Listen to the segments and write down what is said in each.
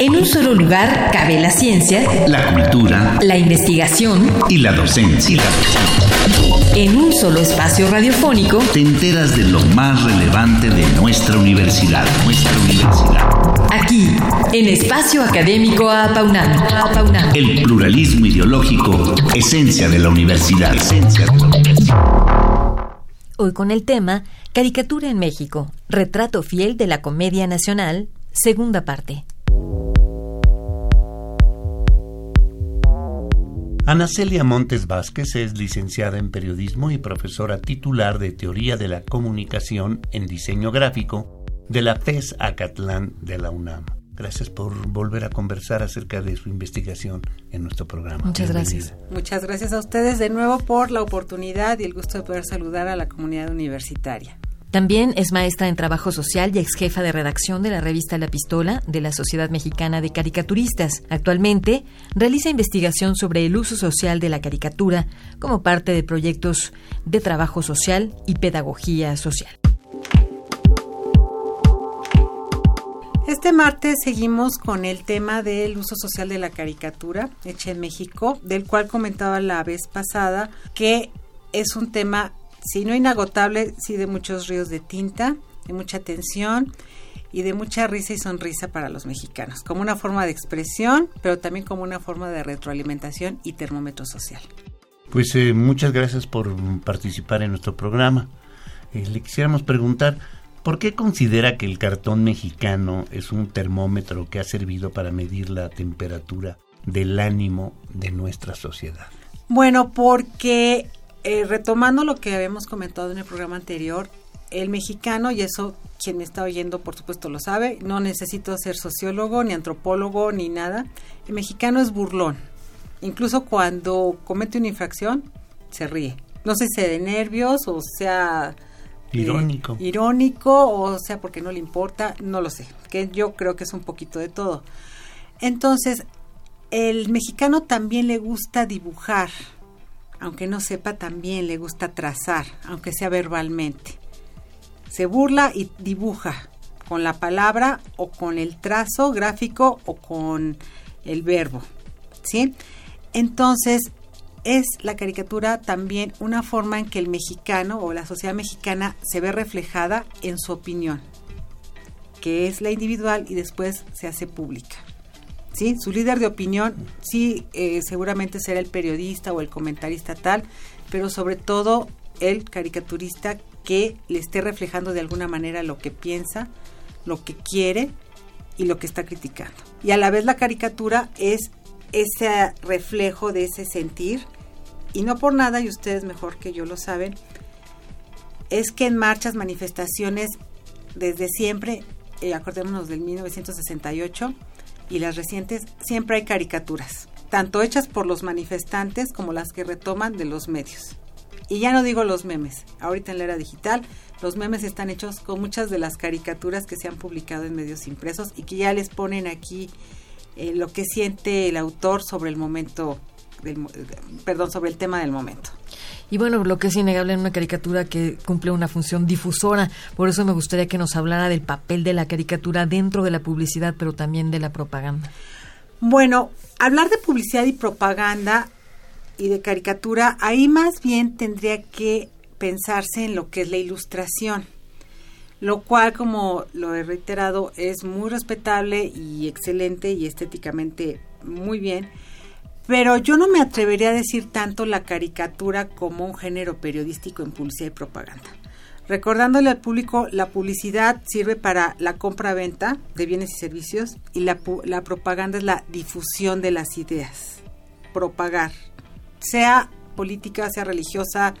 En un solo lugar cabe la ciencia, la cultura, la investigación y la docencia. En un solo espacio radiofónico te enteras de lo más relevante de nuestra universidad, nuestra universidad. Aquí, en Espacio Académico Apaunam. El pluralismo ideológico, esencia de la universidad. Esencia de la universidad. Hoy con el tema Caricatura en México, retrato fiel de la comedia nacional, segunda parte. Ana Celia Montes Vázquez es licenciada en periodismo y profesora titular de Teoría de la Comunicación en Diseño Gráfico de la FES Acatlán de la UNAM. Gracias por volver a conversar acerca de su investigación en nuestro programa. Muchas gracias. Muchas gracias a ustedes de nuevo por la oportunidad y el gusto de poder saludar a la comunidad universitaria. También es maestra en trabajo social y ex jefa de redacción de la revista La Pistola de la Sociedad Mexicana de Caricaturistas. Actualmente realiza investigación sobre el uso social de la caricatura como parte de proyectos de trabajo social y pedagogía social. Este martes seguimos con el tema del uso social de la caricatura hecha en México, del cual comentaba la vez pasada que es un tema, si no inagotable, sí de muchos ríos de tinta, de mucha tensión y de mucha risa y sonrisa para los mexicanos, como una forma de expresión, pero también como una forma de retroalimentación y termómetro social. Pues eh, muchas gracias por participar en nuestro programa. Eh, le quisiéramos preguntar, ¿Por qué considera que el cartón mexicano es un termómetro que ha servido para medir la temperatura del ánimo de nuestra sociedad? Bueno, porque eh, retomando lo que habíamos comentado en el programa anterior, el mexicano, y eso quien me está oyendo por supuesto lo sabe, no necesito ser sociólogo, ni antropólogo, ni nada, el mexicano es burlón. Incluso cuando comete una infracción, se ríe. No sé si sea de nervios o sea Irónico. irónico, o sea, porque no le importa, no lo sé, que yo creo que es un poquito de todo. Entonces, el mexicano también le gusta dibujar, aunque no sepa, también le gusta trazar, aunque sea verbalmente. Se burla y dibuja con la palabra o con el trazo gráfico o con el verbo, ¿sí? Entonces, es la caricatura también una forma en que el mexicano o la sociedad mexicana se ve reflejada en su opinión, que es la individual y después se hace pública. ¿Sí? Su líder de opinión sí eh, seguramente será el periodista o el comentarista tal, pero sobre todo el caricaturista que le esté reflejando de alguna manera lo que piensa, lo que quiere y lo que está criticando. Y a la vez la caricatura es ese reflejo de ese sentir. Y no por nada, y ustedes mejor que yo lo saben, es que en marchas, manifestaciones, desde siempre, eh, acordémonos del 1968 y las recientes, siempre hay caricaturas, tanto hechas por los manifestantes como las que retoman de los medios. Y ya no digo los memes, ahorita en la era digital, los memes están hechos con muchas de las caricaturas que se han publicado en medios impresos y que ya les ponen aquí eh, lo que siente el autor sobre el momento, del, perdón, sobre el tema del momento. Y bueno, lo que es innegable en una caricatura que cumple una función difusora, por eso me gustaría que nos hablara del papel de la caricatura dentro de la publicidad, pero también de la propaganda. Bueno, hablar de publicidad y propaganda y de caricatura, ahí más bien tendría que pensarse en lo que es la ilustración lo cual, como lo he reiterado, es muy respetable y excelente y estéticamente muy bien. Pero yo no me atrevería a decir tanto la caricatura como un género periodístico en publicidad y propaganda. Recordándole al público, la publicidad sirve para la compra-venta de bienes y servicios y la, la propaganda es la difusión de las ideas, propagar, sea política, sea religiosa,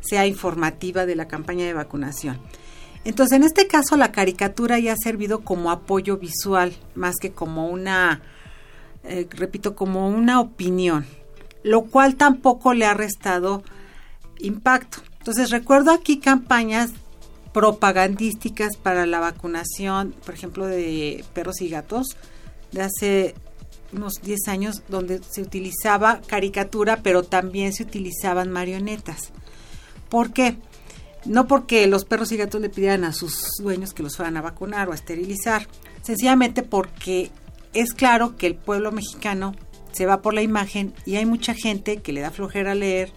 sea informativa de la campaña de vacunación. Entonces, en este caso, la caricatura ya ha servido como apoyo visual, más que como una, eh, repito, como una opinión, lo cual tampoco le ha restado impacto. Entonces, recuerdo aquí campañas propagandísticas para la vacunación, por ejemplo, de perros y gatos, de hace unos 10 años, donde se utilizaba caricatura, pero también se utilizaban marionetas. ¿Por qué? No porque los perros y gatos le pidieran a sus dueños que los fueran a vacunar o a esterilizar, sencillamente porque es claro que el pueblo mexicano se va por la imagen y hay mucha gente que le da flojera leer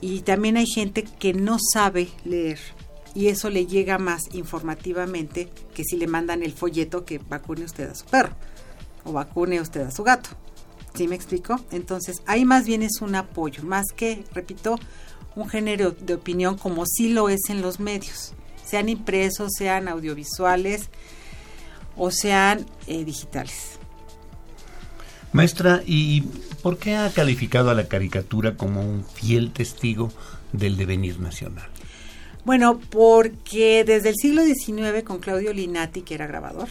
y también hay gente que no sabe leer y eso le llega más informativamente que si le mandan el folleto que vacune usted a su perro o vacune usted a su gato. ¿Sí me explico? Entonces, ahí más bien es un apoyo, más que, repito, un género de opinión como sí lo es en los medios, sean impresos, sean audiovisuales o sean eh, digitales. Maestra, ¿y por qué ha calificado a la caricatura como un fiel testigo del devenir nacional? Bueno, porque desde el siglo XIX con Claudio Linati, que era grabador,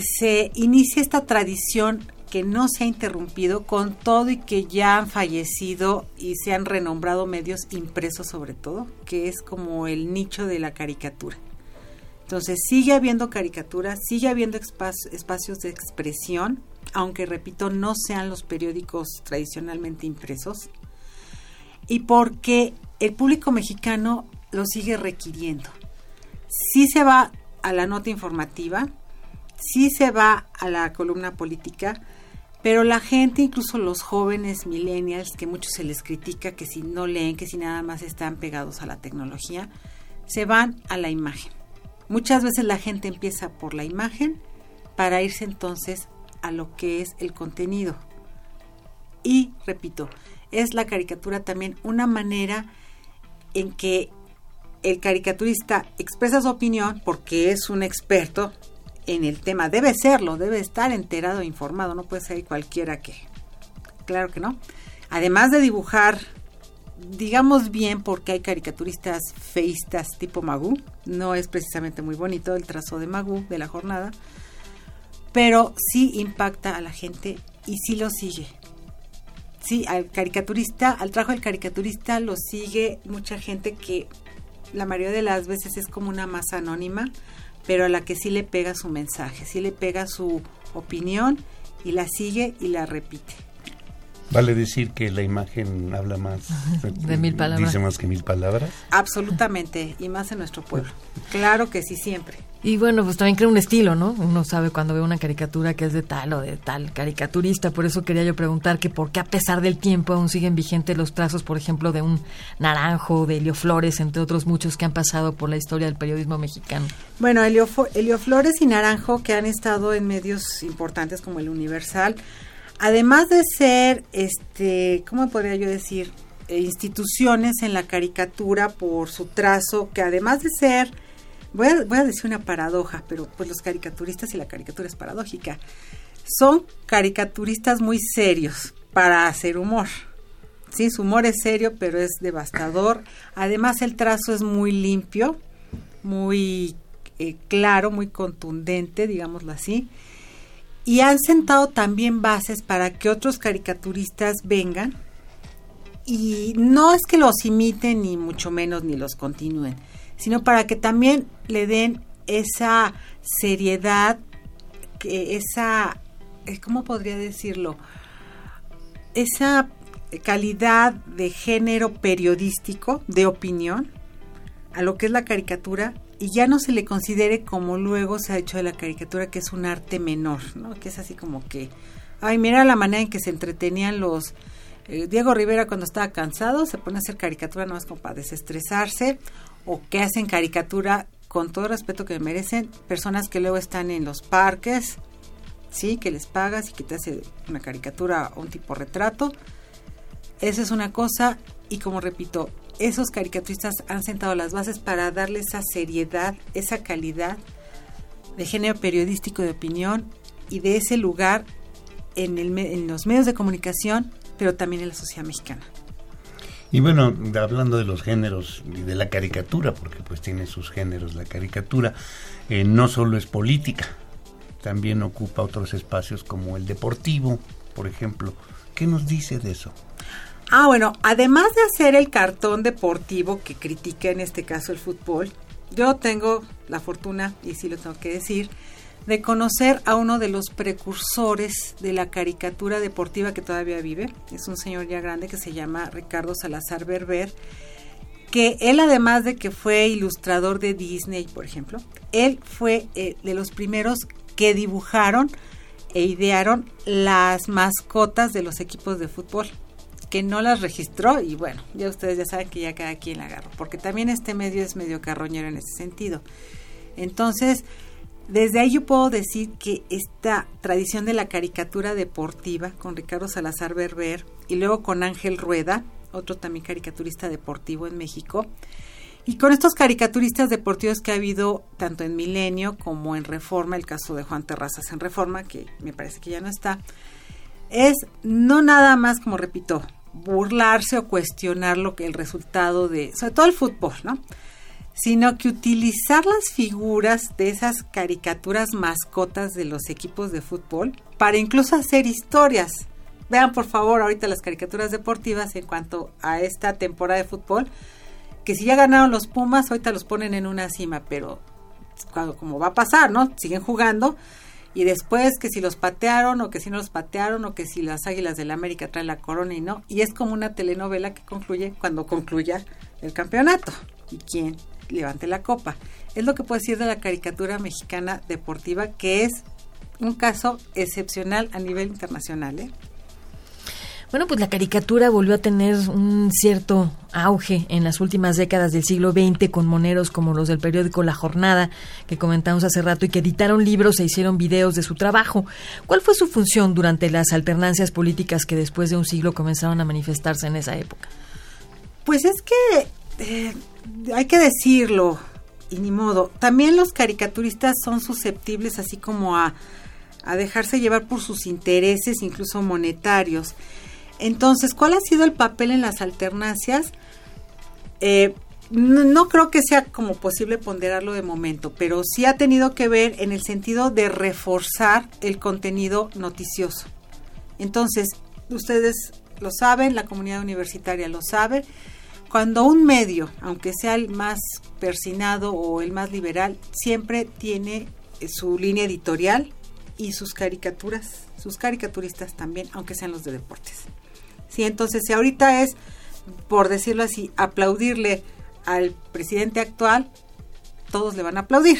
se inicia esta tradición que no se ha interrumpido con todo y que ya han fallecido y se han renombrado medios impresos sobre todo, que es como el nicho de la caricatura. Entonces sigue habiendo caricatura, sigue habiendo espacios de expresión, aunque repito, no sean los periódicos tradicionalmente impresos, y porque el público mexicano lo sigue requiriendo. Sí se va a la nota informativa, sí se va a la columna política, pero la gente, incluso los jóvenes millennials, que muchos se les critica que si no leen, que si nada más están pegados a la tecnología, se van a la imagen. Muchas veces la gente empieza por la imagen para irse entonces a lo que es el contenido. Y, repito, es la caricatura también una manera en que el caricaturista expresa su opinión porque es un experto en el tema. Debe serlo, debe estar enterado informado, no puede ser cualquiera que. Claro que no. Además de dibujar, digamos bien, porque hay caricaturistas feístas tipo Magú, no es precisamente muy bonito el trazo de Magú de la jornada, pero sí impacta a la gente y sí lo sigue. Sí, al caricaturista, al trabajo del caricaturista lo sigue mucha gente que la mayoría de las veces es como una masa anónima, pero a la que sí le pega su mensaje, sí le pega su opinión y la sigue y la repite. ¿Vale decir que la imagen habla más de mil palabras? Dice más que mil palabras. Absolutamente, y más en nuestro pueblo. Claro que sí, siempre. Y bueno, pues también crea un estilo, ¿no? Uno sabe cuando ve una caricatura que es de tal o de tal caricaturista. Por eso quería yo preguntar que por qué a pesar del tiempo aún siguen vigentes los trazos, por ejemplo, de un Naranjo, de Helio Flores, entre otros muchos que han pasado por la historia del periodismo mexicano. Bueno, Helio, Helio Flores y Naranjo, que han estado en medios importantes como el Universal, además de ser, este, ¿cómo podría yo decir? Eh, instituciones en la caricatura por su trazo, que además de ser voy a, decir una paradoja, pero pues los caricaturistas y la caricatura es paradójica. Son caricaturistas muy serios para hacer humor. Sí, su humor es serio, pero es devastador. Además, el trazo es muy limpio, muy eh, claro, muy contundente, digámoslo así. Y han sentado también bases para que otros caricaturistas vengan. Y no es que los imiten, ni mucho menos, ni los continúen, sino para que también le den esa seriedad, que esa, eh, ¿cómo podría decirlo? Esa calidad de género periodístico, de opinión, a lo que es la caricatura, y ya no se le considere como luego se ha hecho de la caricatura, que es un arte menor, ¿no? Que es así como que, ay, mira la manera en que se entretenían los... Eh, Diego Rivera cuando estaba cansado se pone a hacer caricatura no más como para desestresarse, o que hacen caricatura con todo el respeto que merecen, personas que luego están en los parques, sí, que les pagas y que te hace una caricatura o un tipo retrato. Esa es una cosa y como repito, esos caricaturistas han sentado las bases para darle esa seriedad, esa calidad de género periodístico de opinión y de ese lugar en, el, en los medios de comunicación, pero también en la sociedad mexicana. Y bueno, hablando de los géneros y de la caricatura, porque pues tiene sus géneros, la caricatura eh, no solo es política, también ocupa otros espacios como el deportivo, por ejemplo. ¿Qué nos dice de eso? Ah, bueno, además de hacer el cartón deportivo que critica en este caso el fútbol, yo tengo la fortuna, y sí lo tengo que decir, de conocer a uno de los precursores de la caricatura deportiva que todavía vive. Es un señor ya grande que se llama Ricardo Salazar Berber, que él además de que fue ilustrador de Disney, por ejemplo, él fue eh, de los primeros que dibujaron e idearon las mascotas de los equipos de fútbol que no las registró y bueno, ya ustedes ya saben que ya cada quien la agarró, porque también este medio es medio carroñero en ese sentido. Entonces, desde ahí yo puedo decir que esta tradición de la caricatura deportiva con Ricardo Salazar Berber y luego con Ángel Rueda, otro también caricaturista deportivo en México, y con estos caricaturistas deportivos que ha habido tanto en Milenio como en Reforma, el caso de Juan Terrazas en Reforma, que me parece que ya no está, es no nada más, como repito, burlarse o cuestionar lo que el resultado de, sobre todo el fútbol, ¿no? Sino que utilizar las figuras de esas caricaturas mascotas de los equipos de fútbol para incluso hacer historias. Vean por favor ahorita las caricaturas deportivas en cuanto a esta temporada de fútbol, que si ya ganaron los Pumas, ahorita los ponen en una cima, pero cuando, como va a pasar, ¿no? Siguen jugando y después que si los patearon o que si no los patearon o que si las Águilas del la América traen la corona y no. Y es como una telenovela que concluye cuando concluya el campeonato y quién levante la copa. Es lo que puedo decir de la caricatura mexicana deportiva que es un caso excepcional a nivel internacional. ¿eh? Bueno, pues la caricatura volvió a tener un cierto auge en las últimas décadas del siglo XX con moneros como los del periódico La Jornada, que comentamos hace rato, y que editaron libros e hicieron videos de su trabajo. ¿Cuál fue su función durante las alternancias políticas que después de un siglo comenzaron a manifestarse en esa época? Pues es que eh, hay que decirlo, y ni modo, también los caricaturistas son susceptibles así como a, a dejarse llevar por sus intereses, incluso monetarios. Entonces, ¿cuál ha sido el papel en las alternancias? Eh, no, creo que sea como posible ponderarlo de momento, pero sí ha tenido que ver en el sentido de reforzar el contenido noticioso. Entonces, ustedes lo saben, la comunidad universitaria lo sabe, cuando un medio, aunque sea el más persinado o el más liberal, siempre tiene su línea editorial y sus caricaturas, sus caricaturistas también, aunque sean los de deportes. Sí, entonces si ahorita es, por decirlo así, aplaudirle al presidente actual, todos le van a aplaudir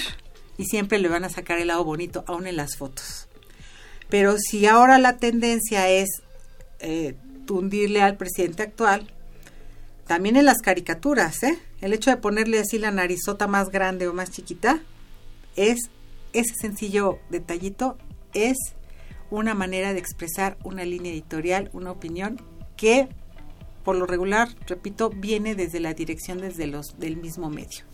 y siempre le van a sacar el lado bonito, aún en las fotos. Pero si ahora la tendencia es eh, tundirle al presidente actual, también en las caricaturas, ¿eh? el hecho de ponerle así la narizota más grande o más chiquita, es ese sencillo detallito, es una manera de expresar una línea editorial, una opinión que por lo regular, repito, viene desde la dirección desde los del mismo medio.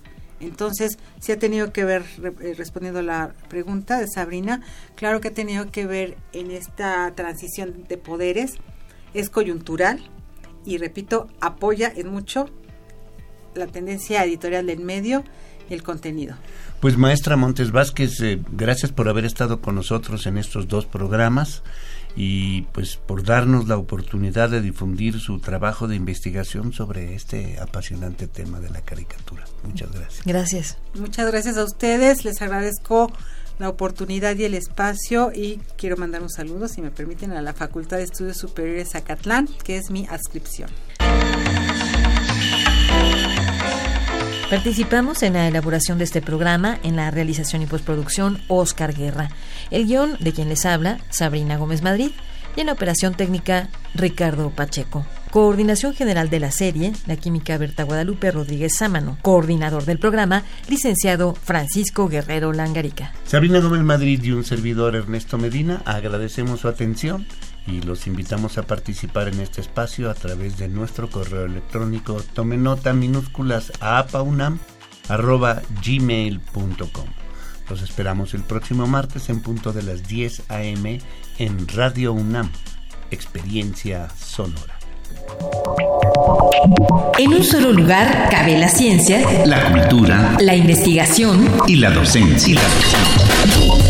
Entonces, si ha tenido que ver, eh, respondiendo la pregunta de Sabrina, claro que ha tenido que ver en esta transición de poderes, es coyuntural y, repito, apoya en mucho la tendencia editorial del medio y el contenido. Pues maestra Montes Vázquez, eh, gracias por haber estado con nosotros en estos dos programas y pues por darnos la oportunidad de difundir su trabajo de investigación sobre este apasionante tema de la caricatura. Muchas gracias. Gracias. Muchas gracias a ustedes, les agradezco la oportunidad y el espacio y quiero mandar un saludo, si me permiten, a la Facultad de Estudios Superiores Zacatlán, que es mi adscripción. Participamos en la elaboración de este programa, en la realización y postproducción, Oscar Guerra. El guion de quien les habla, Sabrina Gómez Madrid. Y en la operación técnica, Ricardo Pacheco. Coordinación general de la serie, la química Berta Guadalupe Rodríguez Sámano. Coordinador del programa, licenciado Francisco Guerrero Langarica. Sabrina Gómez Madrid y un servidor Ernesto Medina, agradecemos su atención y los invitamos a participar en este espacio a través de nuestro correo electrónico tome nota minúsculas a gmail.com. Los esperamos el próximo martes en punto de las 10 a.m. en Radio UNAM, Experiencia Sonora. En un solo lugar cabe la ciencia, la cultura, la investigación y la docencia.